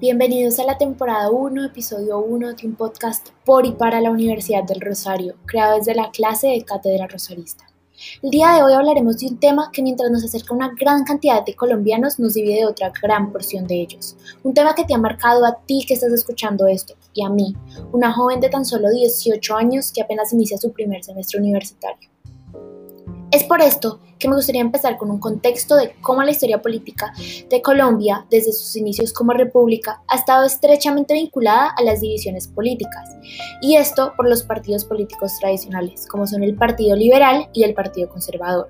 Bienvenidos a la temporada 1, episodio 1 de un podcast por y para la Universidad del Rosario, creado desde la clase de Cátedra Rosarista. El día de hoy hablaremos de un tema que mientras nos acerca una gran cantidad de colombianos nos divide de otra gran porción de ellos. Un tema que te ha marcado a ti que estás escuchando esto y a mí, una joven de tan solo 18 años que apenas inicia su primer semestre universitario. Es por esto que me gustaría empezar con un contexto de cómo la historia política de Colombia, desde sus inicios como república, ha estado estrechamente vinculada a las divisiones políticas, y esto por los partidos políticos tradicionales, como son el Partido Liberal y el Partido Conservador.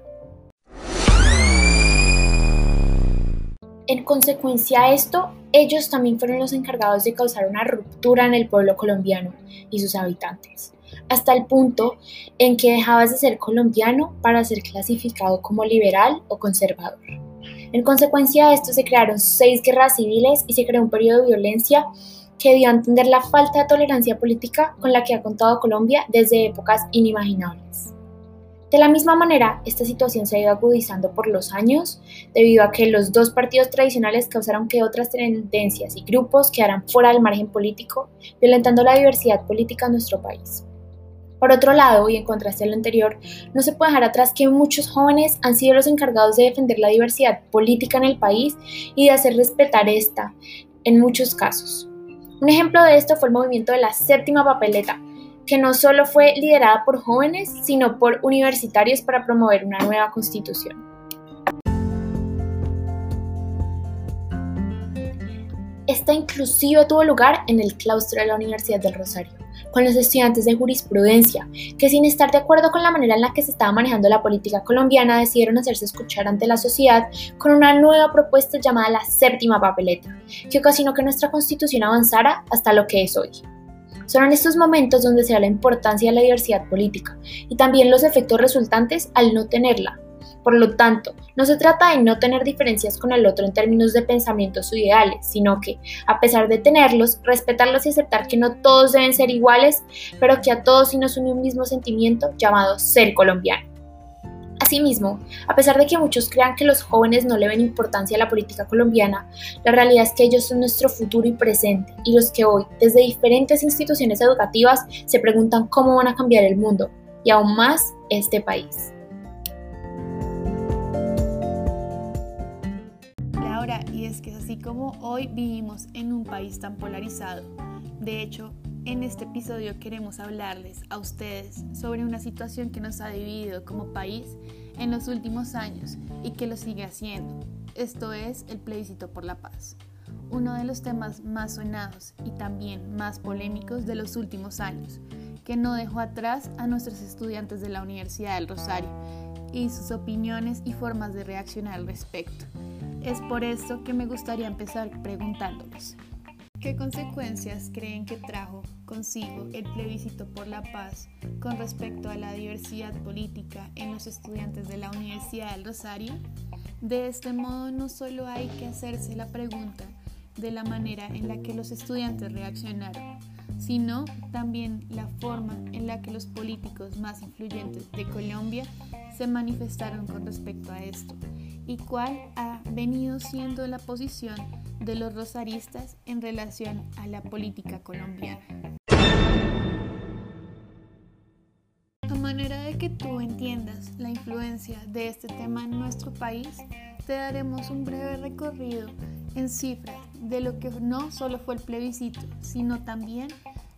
En consecuencia a esto, ellos también fueron los encargados de causar una ruptura en el pueblo colombiano y sus habitantes hasta el punto en que dejabas de ser colombiano para ser clasificado como liberal o conservador. En consecuencia de esto se crearon seis guerras civiles y se creó un periodo de violencia que dio a entender la falta de tolerancia política con la que ha contado Colombia desde épocas inimaginables. De la misma manera, esta situación se ha ido agudizando por los años debido a que los dos partidos tradicionales causaron que otras tendencias y grupos quedaran fuera del margen político, violentando la diversidad política en nuestro país. Por otro lado, y en contraste a lo anterior, no se puede dejar atrás que muchos jóvenes han sido los encargados de defender la diversidad política en el país y de hacer respetar esta, en muchos casos. Un ejemplo de esto fue el movimiento de la séptima papeleta, que no solo fue liderada por jóvenes, sino por universitarios para promover una nueva constitución. Esta inclusive tuvo lugar en el claustro de la Universidad del Rosario con los estudiantes de jurisprudencia, que sin estar de acuerdo con la manera en la que se estaba manejando la política colombiana decidieron hacerse escuchar ante la sociedad con una nueva propuesta llamada la séptima papeleta, que ocasionó que nuestra constitución avanzara hasta lo que es hoy. Son en estos momentos donde se da la importancia de la diversidad política y también los efectos resultantes al no tenerla, por lo tanto, no se trata de no tener diferencias con el otro en términos de pensamientos o ideales, sino que, a pesar de tenerlos, respetarlos y aceptar que no todos deben ser iguales, pero que a todos sí nos une un mismo sentimiento llamado ser colombiano. Asimismo, a pesar de que muchos crean que los jóvenes no le ven importancia a la política colombiana, la realidad es que ellos son nuestro futuro y presente y los que hoy, desde diferentes instituciones educativas, se preguntan cómo van a cambiar el mundo y aún más este país. Es que así como hoy vivimos en un país tan polarizado, de hecho, en este episodio queremos hablarles a ustedes sobre una situación que nos ha dividido como país en los últimos años y que lo sigue haciendo. Esto es el plebiscito por la paz, uno de los temas más sonados y también más polémicos de los últimos años, que no dejó atrás a nuestros estudiantes de la Universidad del Rosario y sus opiniones y formas de reaccionar al respecto. Es por eso que me gustaría empezar preguntándoles, ¿qué consecuencias creen que trajo consigo el plebiscito por la paz con respecto a la diversidad política en los estudiantes de la Universidad del Rosario? De este modo no solo hay que hacerse la pregunta de la manera en la que los estudiantes reaccionaron, sino también la forma en la que los políticos más influyentes de Colombia se manifestaron con respecto a esto y cuál ha venido siendo la posición de los rosaristas en relación a la política colombiana. A manera de que tú entiendas la influencia de este tema en nuestro país, te daremos un breve recorrido en cifras de lo que no solo fue el plebiscito, sino también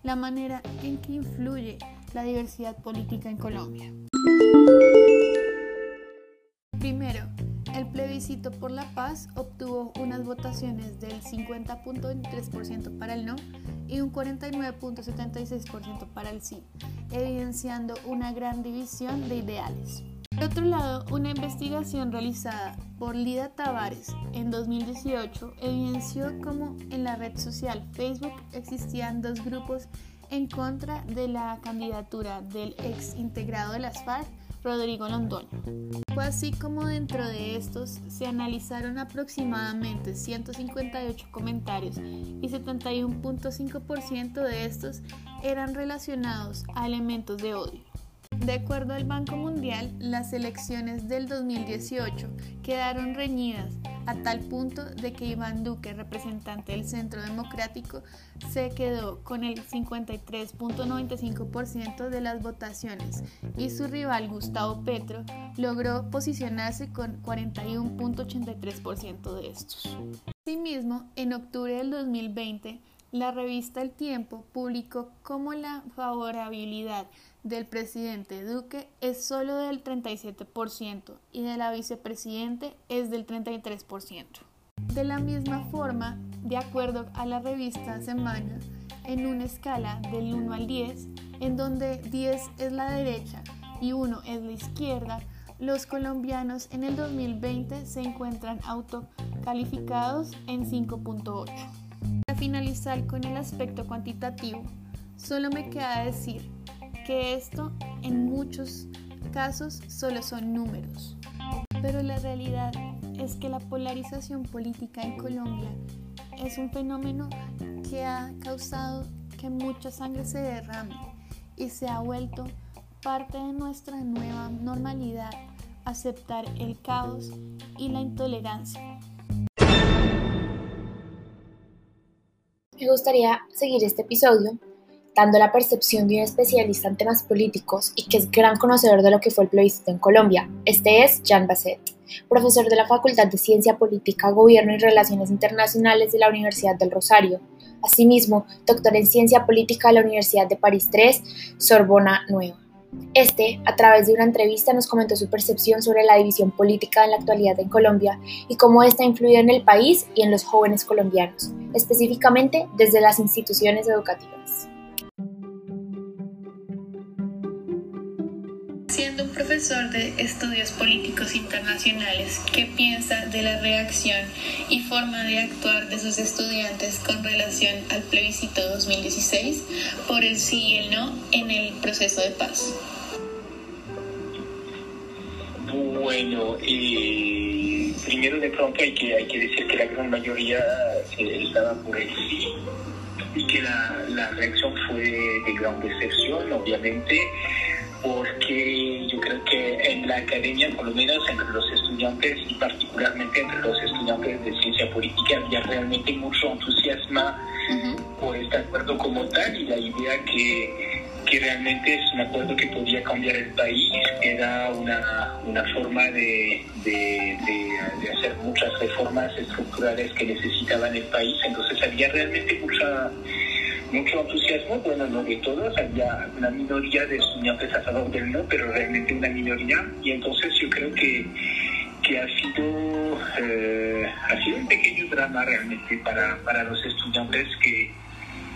la manera en que influye la diversidad política en Colombia. Primero, el plebiscito por la paz obtuvo unas votaciones del 50.3% para el no y un 49.76% para el sí, evidenciando una gran división de ideales. Por otro lado, una investigación realizada por Lida Tavares en 2018 evidenció cómo en la red social Facebook existían dos grupos en contra de la candidatura del ex integrado de las FARC Rodrigo Londoño. Fue así como dentro de estos se analizaron aproximadamente 158 comentarios y 71.5% de estos eran relacionados a elementos de odio. De acuerdo al Banco Mundial, las elecciones del 2018 quedaron reñidas a tal punto de que Iván Duque, representante del Centro Democrático, se quedó con el 53.95% de las votaciones y su rival Gustavo Petro logró posicionarse con 41.83% de estos. Asimismo, en octubre del 2020, la revista El Tiempo publicó cómo la favorabilidad del presidente Duque es solo del 37% y de la vicepresidente es del 33%. De la misma forma, de acuerdo a la revista Semana, en una escala del 1 al 10, en donde 10 es la derecha y 1 es la izquierda, los colombianos en el 2020 se encuentran autocalificados en 5.8. Para finalizar con el aspecto cuantitativo, solo me queda decir que esto en muchos casos solo son números. Pero la realidad es que la polarización política en Colombia es un fenómeno que ha causado que mucha sangre se derrame y se ha vuelto parte de nuestra nueva normalidad, aceptar el caos y la intolerancia. Me gustaría seguir este episodio dando la percepción de un especialista en temas políticos y que es gran conocedor de lo que fue el plebiscito en Colombia. Este es Jean Basset, profesor de la Facultad de Ciencia Política, Gobierno y Relaciones Internacionales de la Universidad del Rosario. Asimismo, doctor en Ciencia Política de la Universidad de París III, Sorbona Nueva. Este, a través de una entrevista, nos comentó su percepción sobre la división política en la actualidad en Colombia y cómo esta ha influido en el país y en los jóvenes colombianos, específicamente desde las instituciones educativas. Profesor de estudios políticos internacionales, ¿qué piensa de la reacción y forma de actuar de sus estudiantes con relación al plebiscito 2016 por el sí y el no en el proceso de paz? Bueno, eh, primero de pronto hay que, hay que decir que la gran mayoría estaba por el sí y que la, la reacción fue de gran decepción, obviamente porque yo creo que en la academia, por lo menos entre los estudiantes y particularmente entre los estudiantes de ciencia política, había realmente mucho entusiasmo por este acuerdo como tal y la idea que, que, realmente es un acuerdo que podía cambiar el país, era una, una forma de, de, de, hacer muchas reformas estructurales que necesitaban el país, entonces había realmente mucha mucho entusiasmo, bueno, no de todos, había una minoría de estudiantes a favor del no, pero realmente una minoría, y entonces yo creo que, que ha, sido, eh, ha sido un pequeño drama realmente para, para los estudiantes que,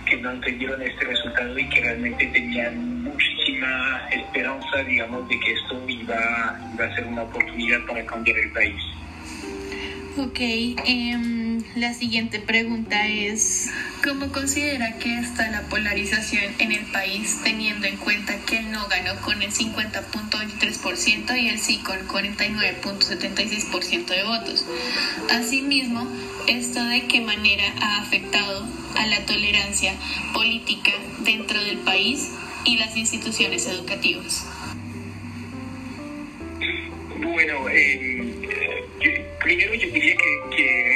que no entendieron este resultado y que realmente tenían muchísima esperanza, digamos, de que esto iba, iba a ser una oportunidad para cambiar el país. Ok, em, la siguiente pregunta es, ¿cómo considera que está la polarización en el país teniendo en cuenta que el no ganó con el 50.23% y el sí con 49.76% de votos? Asimismo, ¿esto de qué manera ha afectado a la tolerancia política dentro del país y las instituciones educativas? Bueno, eh, primero yo diría que, que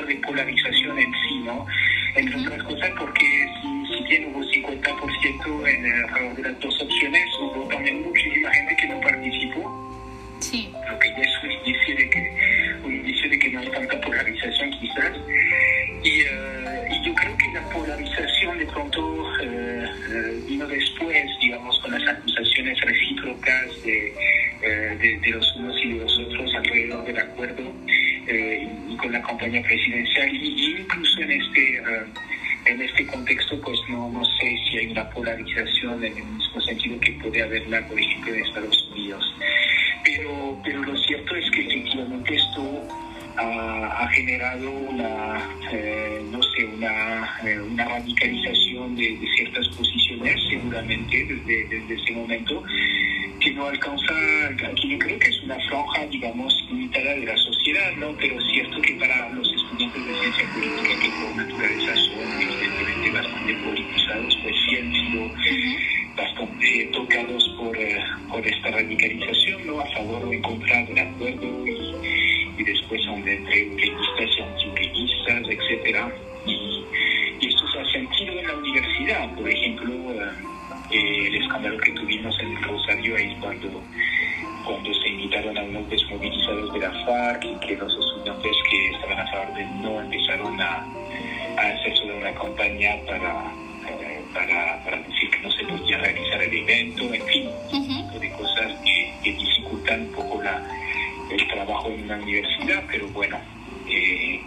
hablar de polarización en sí, ¿no? Entre otras cosas porque si, si bien hubo 50% en favor de las dos opciones, hubo también muchísima gente que no participó. Sí. Lo que ya es un indicio de que, un indicio de que no hay tanta polarización quizás. Y, uh, y yo creo que la polarización de pronto uh, vino después, digamos, con las acusaciones recíprocas de, uh, de, de los campaña presidencial. Y, incluso en este, en este contexto, pues no, no sé si hay una polarización en el mismo sentido que puede haberla, por ejemplo, en Estados Unidos. Pero, pero lo cierto es que efectivamente esto ha, ha generado una, eh, no sé, una, eh, una radicalización de, de, ciertas posiciones, seguramente desde, desde ese momento, que no alcanza, que yo creo que es una franja, digamos, limitada de la sociedad, ¿no? Pero es cierto que para los estudiantes de ciencia política, que por naturaleza son evidentemente bastante politizados, pues sí han sido bastante tocados por, eh, por esta radicalización, ¿no? a favor o en contra del acuerdo y, después son entre uribistas y antiuribistas, etc. Y, esto se ha sentido en la universidad, por ejemplo, eh, el escándalo que tuvimos en el Rosario ahí cuando, cuando se invitaron a unos desmovilizados de la FARC y que los estudiantes que estaban a favor del no empezaron a, a hacer una campaña para para, para, decir que no se podía realizar el evento, en fin, de cosas que, dificultan un poco la, el trabajo en una universidad, pero bueno, eh,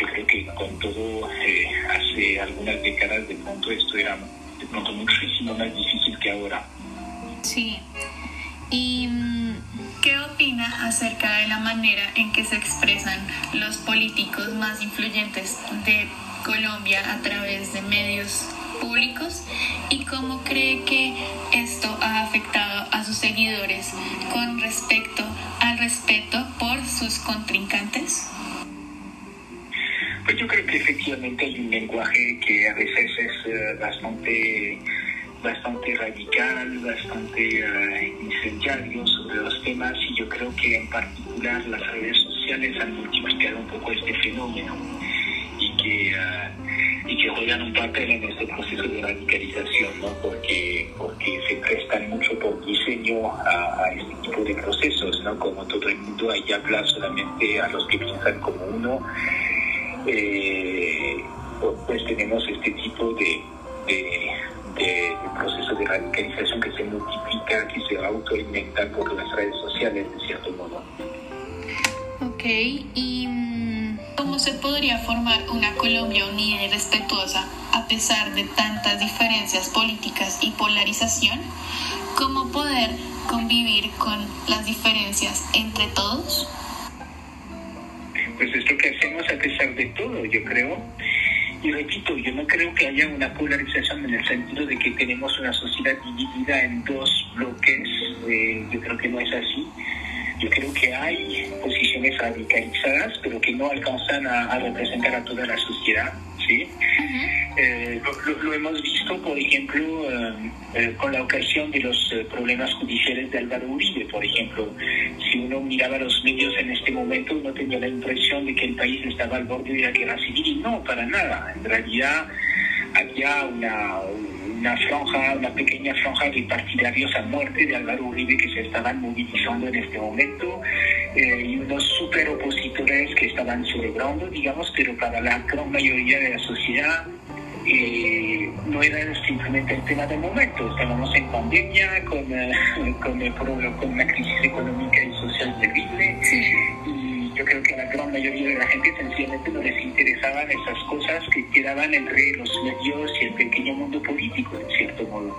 yo creo que con todo, eh, hace algunas décadas de pronto esto era de pronto muchísimo más difícil que ahora. Sí. ¿Y mm, qué opina acerca de la manera en que se expresan los políticos más influyentes de Colombia a través de medios públicos y cómo cree que esto ha afectado a sus seguidores con respecto al respeto por sus contrincantes? Pues yo creo que efectivamente hay un lenguaje que a veces es eh, bastante bastante radical, bastante uh, incendiario sobre los temas y yo creo que en particular las redes sociales han multiplicado un poco este fenómeno y que uh, y que juegan un papel en este proceso de radicalización, ¿no? porque, porque se prestan mucho por diseño a, este tipo de procesos, ¿no? como todo el mundo ahí habla solamente a los que piensan como uno, eh, pues tenemos este tipo de, de, de, proceso de radicalización que se multiplica, que se autoalimenta por las redes sociales, de cierto modo. Ok, y ¿Cómo se podría formar una Colombia unida y respetuosa a pesar de tantas diferencias políticas y polarización? ¿Cómo poder convivir con las diferencias entre todos? Pues esto que hacemos a pesar de todo, yo creo. Y repito, yo no creo que haya una polarización en el sentido de que tenemos una sociedad dividida en dos bloques. Eh, yo creo que no es así yo creo que hay posiciones radicalizadas, pero que no alcanzan a, representar a toda la sociedad. ¿sí? Eh, lo, hemos visto, por ejemplo, eh, eh, con la ocasión de los problemas judiciales de Álvaro Uribe, por ejemplo. Si uno miraba los medios en este momento, uno tenía la impresión de que el país estaba al borde de la guerra civil y no, para nada. En realidad había una una franja, una pequeña franja de partidarios a muerte de Álvaro Uribe que se estaban movilizando en este momento eh, y unos super opositores que estaban celebrando, digamos, pero para la gran mayoría de la sociedad eh, no era simplemente el tema del momento. Estábamos en pandemia, con, eh, con, con, una crisis económica y social terrible. Y yo creo que la gran mayoría de la gente sencillamente no les interesaban esas cosas que quedaban entre los medios y el pequeño mundo político, en cierto modo.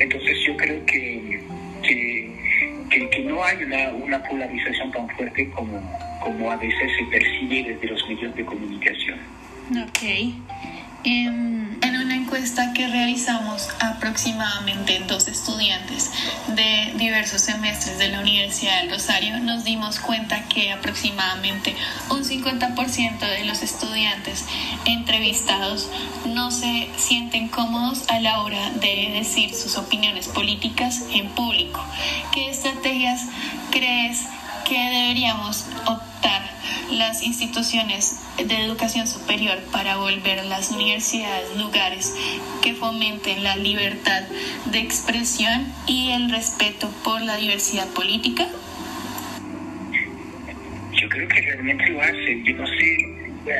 Entonces yo creo que, que, que, no hay una, una, polarización tan fuerte como, como a veces se percibe desde los medios de comunicación. Ok. Una encuesta que realizamos aproximadamente dos estudiantes de diversos semestres de la Universidad del Rosario, nos dimos cuenta que aproximadamente un 50% de los estudiantes entrevistados no se sienten cómodos a la hora de decir sus opiniones políticas en público. ¿Qué estrategias crees que deberíamos optar las instituciones de educación superior para volver las universidades lugares que fomenten la libertad de expresión y el respeto por la diversidad política? Yo creo que realmente lo hacen. Yo no sé,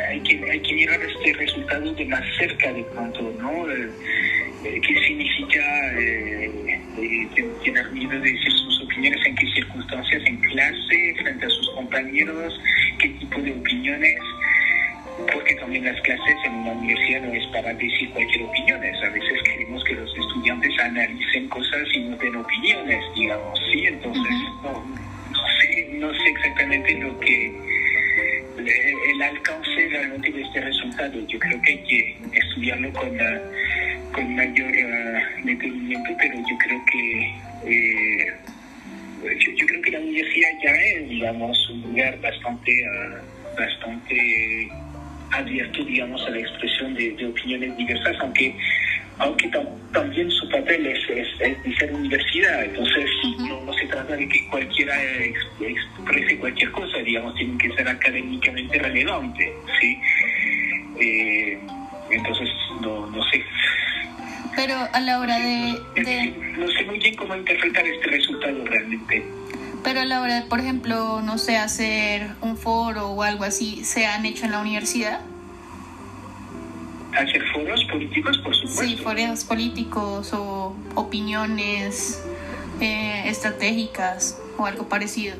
hay que, hay mirar este resultado de más cerca de pronto, ¿no? Eh, eh, ¿Qué significa eh, tener miedo de decir opiniones en qué circunstancias en clase, frente a sus compañeros, qué tipo de opiniones? porque también las clases en una universidad no es para decir cualquier opinión, a veces queremos que los estudiantes analicen cosas y no den opiniones, digamos, ¿sí? Entonces, no, no, sé, no sé exactamente lo que el alcance realmente de este resultado. Yo creo que hay que estudiarlo con, con mayor uh, detenimiento, pero yo creo que eh, yo, creo que la universidad ya es, digamos, un lugar bastante, uh, bastante abierto, digamos, a la expresión de, opiniones diversas, aunque aunque también su papel es, es, ser universidad, entonces no, se trata de que cualquiera exprese cualquier cosa, digamos, tienen que ser académicamente relevante, ¿sí? Eh, entonces, no, no sé. Pero a la hora de, No sé muy bien cómo interpretar este resultado realmente. Pero a la hora de, por ejemplo, no sé, hacer un foro o algo así, ¿se han hecho en la universidad? Hacer foros políticos, por supuesto. Sí, foros políticos o opiniones eh, estratégicas o algo parecido.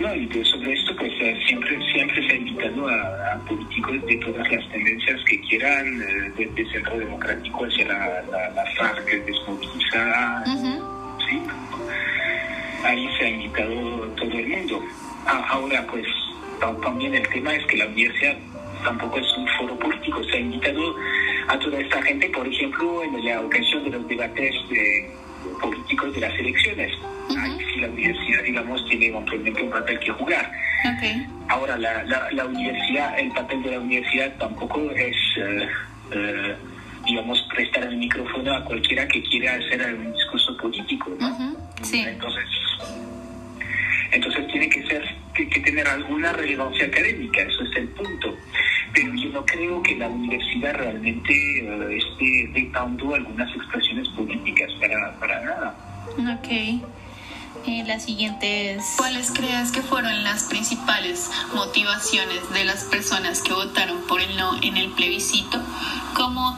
No, y sobre esto, pues eh, siempre, siempre se ha invitado a, políticos de todas las tendencias que quieran, eh, desde Centro Democrático hacia la, la, la FARC desmovilizada, ¿sí? ahí se ha invitado todo el mundo. Ah, ahora, pues también el tema es que la universidad tampoco es un foro político, se ha invitado a toda esta gente, por ejemplo, en la ocasión de los debates políticos de las elecciones. Ahí la universidad, digamos, tiene un papel que jugar. Ahora, la, la, universidad, el papel de la universidad tampoco es... Eh, digamos, prestar el micrófono a cualquiera que quiera hacer un discurso político, ¿no? sí. Entonces, entonces tiene que ser que, tener alguna relevancia académica, eso es el punto. Pero yo no creo que la universidad realmente eh, esté dictando algunas expresiones políticas para, para nada. Ok. Eh, la siguiente es, ¿cuáles crees que fueron las principales motivaciones de las personas que votaron por el no en el plebiscito? ¿Cómo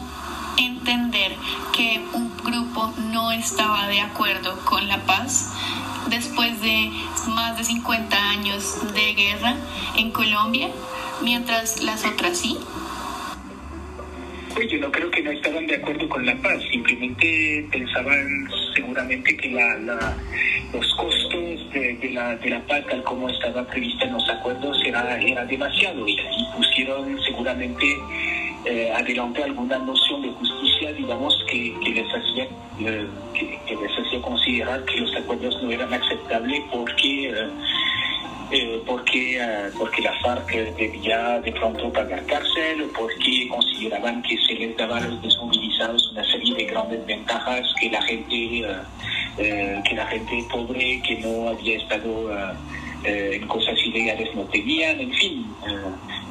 entender que un grupo no estaba de acuerdo con la paz después de más de 50 años de guerra en Colombia, mientras las otras sí? Pues yo no creo que no estaban de acuerdo con la paz, simplemente pensaban seguramente que la, los costos de, la, de la paz, tal como estaba prevista en los acuerdos, era, era demasiado. Y, y pusieron seguramente eh, adelante alguna noción de justicia, digamos, que, que les hacía eh, que, les hacía considerar que los acuerdos no eran aceptables porque eh, eh, porque porque la FARC debía de pronto pagar cárcel o porque consideraban que se les daba a los desmovilizados una serie de grandes ventajas que la gente que la gente pobre que no había estado en cosas ilegales no tenían, en fin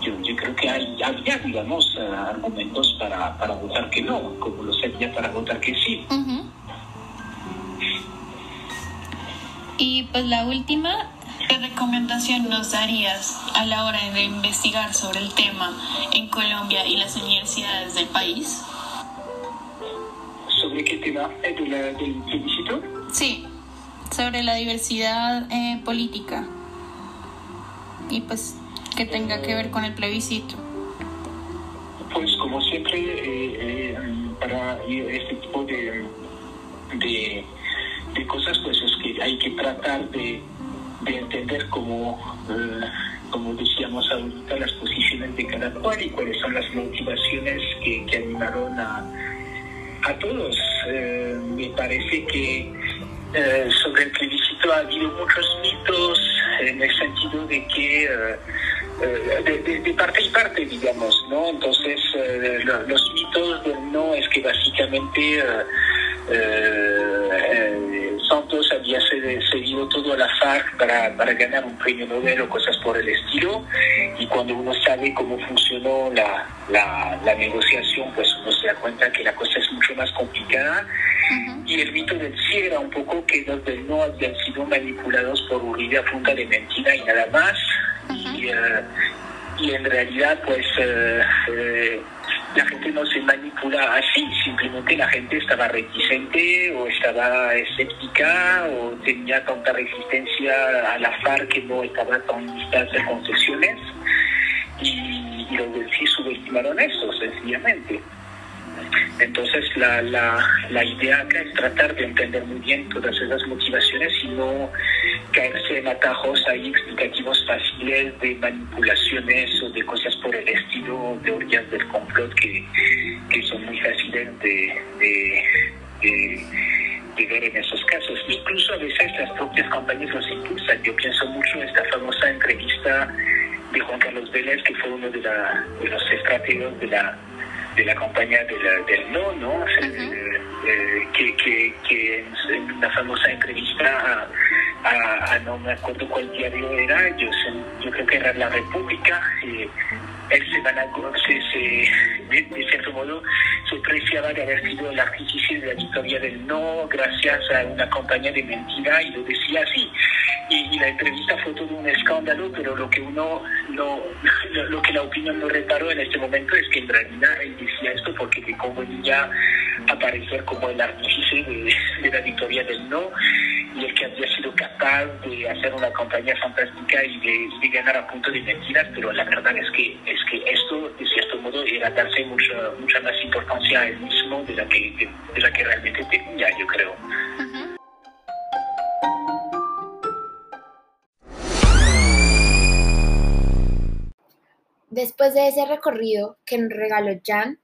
yo, yo creo que hay, había, digamos, eh, argumentos para, para votar que no, como los había para votar que sí. Y pues la última, ¿qué recomendación nos darías a la hora de investigar sobre el tema en Colombia y las universidades del país? ¿Sobre qué tema? ¿Del plebiscito? Sí, sobre la diversidad eh, política. Y pues que tenga que ver con el plebiscito? Pues como siempre, eh, eh, para este tipo de, de, cosas, pues es que hay que tratar de, de entender cómo, eh, como decíamos ahorita, las posiciones de cada cual y cuáles son las motivaciones que, que animaron a, a todos. me parece que sobre el plebiscito ha habido muchos mitos en el sentido de que eh, de, parte y parte, digamos, ¿no? Entonces, eh, los mitos del no es que básicamente eh, Santos había cedido todo a la FARC para, para ganar un premio Nobel o cosas por el estilo, y cuando uno sabe cómo funcionó la, la, negociación, pues uno se da cuenta que la cosa es mucho más complicada. Y el mito del sí era un poco que los del no habían sido manipulados por Uribe a punta de mentira y nada más. Y, eh, y, en realidad pues eh, eh, la gente no se manipula así, simplemente la gente estaba reticente o estaba escéptica o tenía tanta resistencia a la FARC que no estaba tan lista a hacer concesiones y, y los del sí subestimaron eso sencillamente. Entonces la, la, idea acá es tratar de entender muy bien todas esas motivaciones y no caerse en atajos ahí explicativos fáciles de manipulaciones o de cosas por el estilo, teorías del complot que, que son muy fáciles de, de, ver en esos casos. Incluso a veces las propias campañas los impulsan. Yo pienso mucho en esta famosa entrevista de Juan Carlos Vélez, que fue uno de, la, de los estrategios de la de la campaña del no, ¿no? Eh, que, que, que, en una famosa entrevista a, no me acuerdo cuál diario era, yo, yo creo que era La República, él se, a, se, de, cierto modo se preciaba de haber sido el artífice de la victoria del no gracias a una campaña de mentira y lo decía así. Y, la entrevista fue todo un escándalo, pero lo que uno, no, lo, que la opinión no reparó en este momento es que en realidad él decía esto porque que como ya aparecer como el artífice de, la victoria del no que había sido capaz de hacer una campaña fantástica y de, ganar a punto de mentiras, pero la verdad es que es que esto, de cierto modo, era darse mucha, mucha más importancia a él mismo de la que, de, que realmente tenía, yo creo. Después de ese recorrido que nos regaló Jan,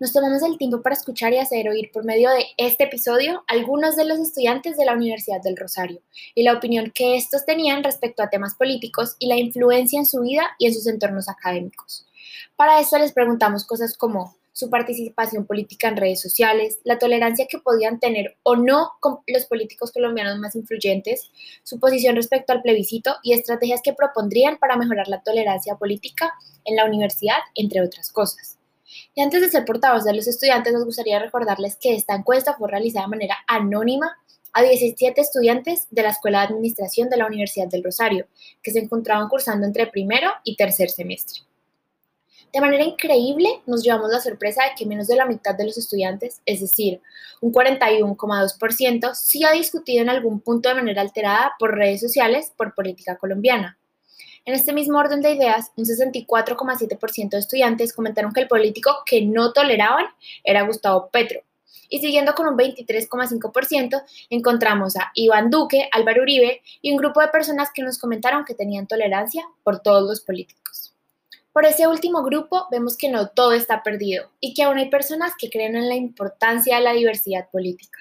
nos tomamos el tiempo para escuchar y hacer oír por medio de este episodio algunos de los estudiantes de la Universidad del Rosario y la opinión que estos tenían respecto a temas políticos y la influencia en su vida y en sus entornos académicos. Para esto les preguntamos cosas como su participación política en redes sociales, la tolerancia que podían tener o no con los políticos colombianos más influyentes, su posición respecto al plebiscito y estrategias que propondrían para mejorar la tolerancia política en la universidad, entre otras cosas. Y antes de ser portavoz de los estudiantes, nos gustaría recordarles que esta encuesta fue realizada de manera anónima a 17 estudiantes de la Escuela de Administración de la Universidad del Rosario, que se encontraban cursando entre primero y tercer semestre. De manera increíble, nos llevamos la sorpresa de que menos de la mitad de los estudiantes, es decir, un 41,2%, sí ha discutido en algún punto de manera alterada por redes sociales por política colombiana. En este mismo orden de ideas, un 64,7% de estudiantes comentaron que el político que no toleraban era Gustavo Petro. Y siguiendo con un 23,5%, encontramos a Iván Duque, Álvaro Uribe y un grupo de personas que nos comentaron que tenían tolerancia por todos los políticos. Por ese último grupo vemos que no todo está perdido y que aún hay personas que creen en la importancia de la diversidad política.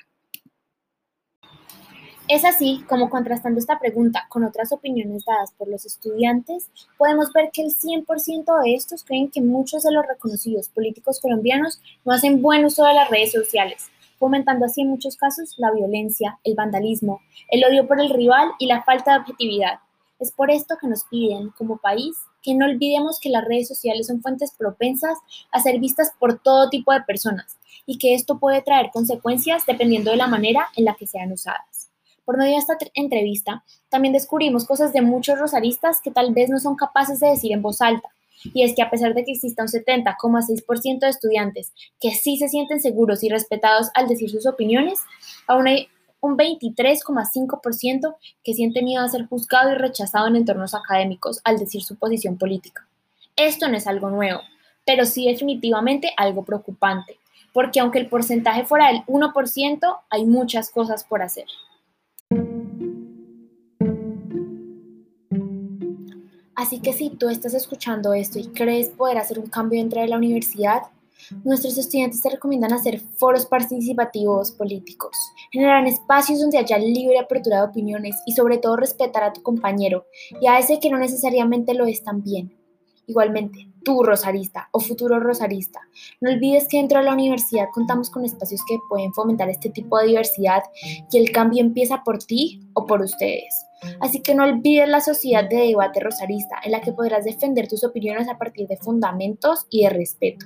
Es así como contrastando esta pregunta con otras opiniones dadas por los estudiantes, podemos ver que el 100% de estos creen que muchos de los reconocidos políticos colombianos no hacen buen uso de las redes sociales, fomentando así en muchos casos la violencia, el vandalismo, el odio por el rival y la falta de objetividad. Es por esto que nos piden, como país, que no olvidemos que las redes sociales son fuentes propensas a ser vistas por todo tipo de personas y que esto puede traer consecuencias dependiendo de la manera en la que sean usadas. Por medio de esta entrevista, también descubrimos cosas de muchos rosaristas que tal vez no son capaces de decir en voz alta. Y es que a pesar de que exista un 70,6% de estudiantes que sí se sienten seguros y respetados al decir sus opiniones, aún hay un 23,5% que siente miedo a ser juzgado y rechazado en entornos académicos al decir su posición política. Esto no es algo nuevo, pero sí definitivamente algo preocupante, porque aunque el porcentaje fuera del 1%, hay muchas cosas por hacer. Así que si tú estás escuchando esto y crees poder hacer un cambio dentro de la universidad, nuestros estudiantes te recomiendan hacer foros participativos políticos, generar espacios donde haya libre apertura de opiniones y sobre todo respetar a tu compañero y a ese que no necesariamente lo es también. Igualmente, tú rosarista o futuro rosarista, no olvides que dentro de la universidad contamos con espacios que pueden fomentar este tipo de diversidad y el cambio empieza por ti o por ustedes. Así que no olvides la sociedad de debate rosarista en la que podrás defender tus opiniones a partir de fundamentos y de respeto.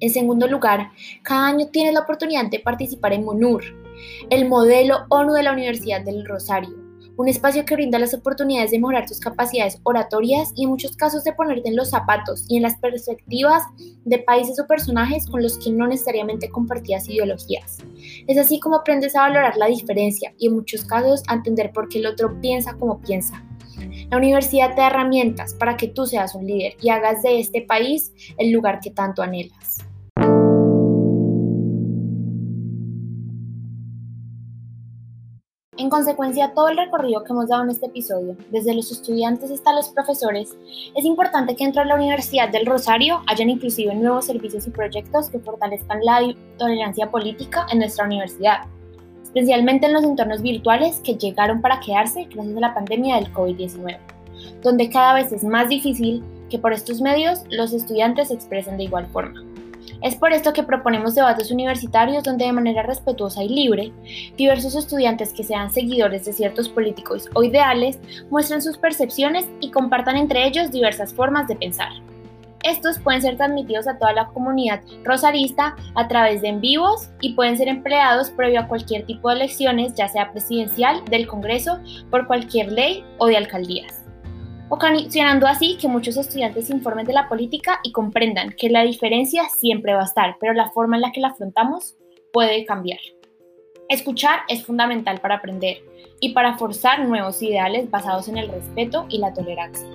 En segundo lugar, cada año tienes la oportunidad de participar en MONUR, el modelo ONU de la Universidad del Rosario, un espacio que brinda las oportunidades de mejorar tus capacidades oratorias y en muchos casos de ponerte en los zapatos y en las perspectivas de países o personajes con los que no necesariamente compartías ideologías. Es así como aprendes a valorar la diferencia y en muchos casos a entender por qué el otro piensa como piensa. La universidad te da herramientas para que tú seas un líder y hagas de este país el lugar que tanto anhelas. En consecuencia, todo el recorrido que hemos dado en este episodio, desde los estudiantes hasta los profesores, es importante que dentro de la Universidad del Rosario hayan inclusive nuevos servicios y proyectos que fortalezcan la tolerancia política en nuestra universidad, especialmente en los entornos virtuales que llegaron para quedarse gracias a la pandemia del COVID-19, donde cada vez es más difícil que por estos medios los estudiantes se expresen de igual forma. Es por esto que proponemos debates universitarios donde de manera respetuosa y libre, diversos estudiantes que sean seguidores de ciertos políticos o ideales muestren sus percepciones y compartan entre ellos diversas formas de pensar. Estos pueden ser transmitidos a toda la comunidad rosarista a través de en vivos y pueden ser empleados previo a cualquier tipo de elecciones, ya sea presidencial, del Congreso, por cualquier ley o de alcaldías. Ocasionando así que muchos estudiantes se informen de la política y comprendan que la diferencia siempre va a estar, pero la forma en la que la afrontamos puede cambiar. Escuchar es fundamental para aprender y para forzar nuevos ideales basados en el respeto y la tolerancia.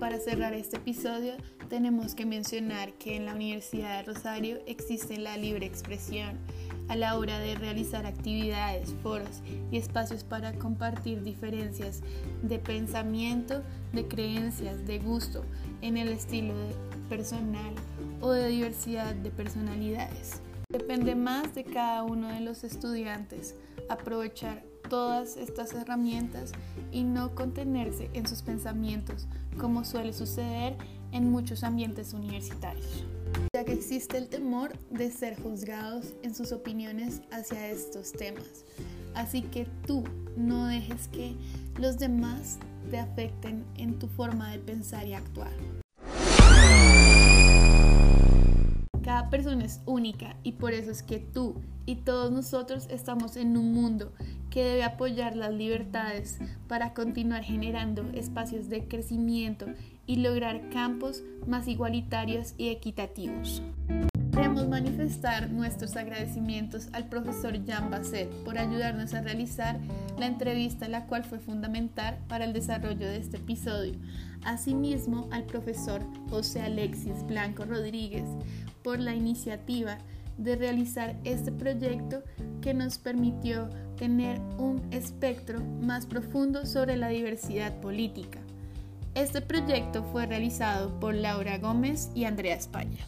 Para cerrar este episodio, tenemos que mencionar que en la Universidad de Rosario existe la libre expresión a la hora de realizar actividades, foros y espacios para compartir diferencias de pensamiento, de creencias, de gusto, en el estilo personal o de diversidad de personalidades. Depende más de cada uno de los estudiantes aprovechar todas estas herramientas y no contenerse en sus pensamientos, como suele suceder en muchos ambientes universitarios, que existe el temor de ser juzgados en sus opiniones hacia estos temas. Así que tú no dejes que los demás te afecten en tu forma de pensar y actuar. Cada persona es única y por eso es que tú y todos nosotros estamos en un mundo que debe apoyar las libertades para continuar generando espacios de crecimiento y lograr campos más igualitarios y equitativos. Queremos manifestar nuestros agradecimientos al profesor Jean Basset por ayudarnos a realizar la entrevista, la cual fue fundamental para el desarrollo de este episodio. Asimismo, al profesor José Alexis Blanco Rodríguez por la iniciativa de realizar este proyecto que nos permitió tener un espectro más profundo sobre la diversidad política. Este proyecto fue realizado por Laura Gómez y Andrea España.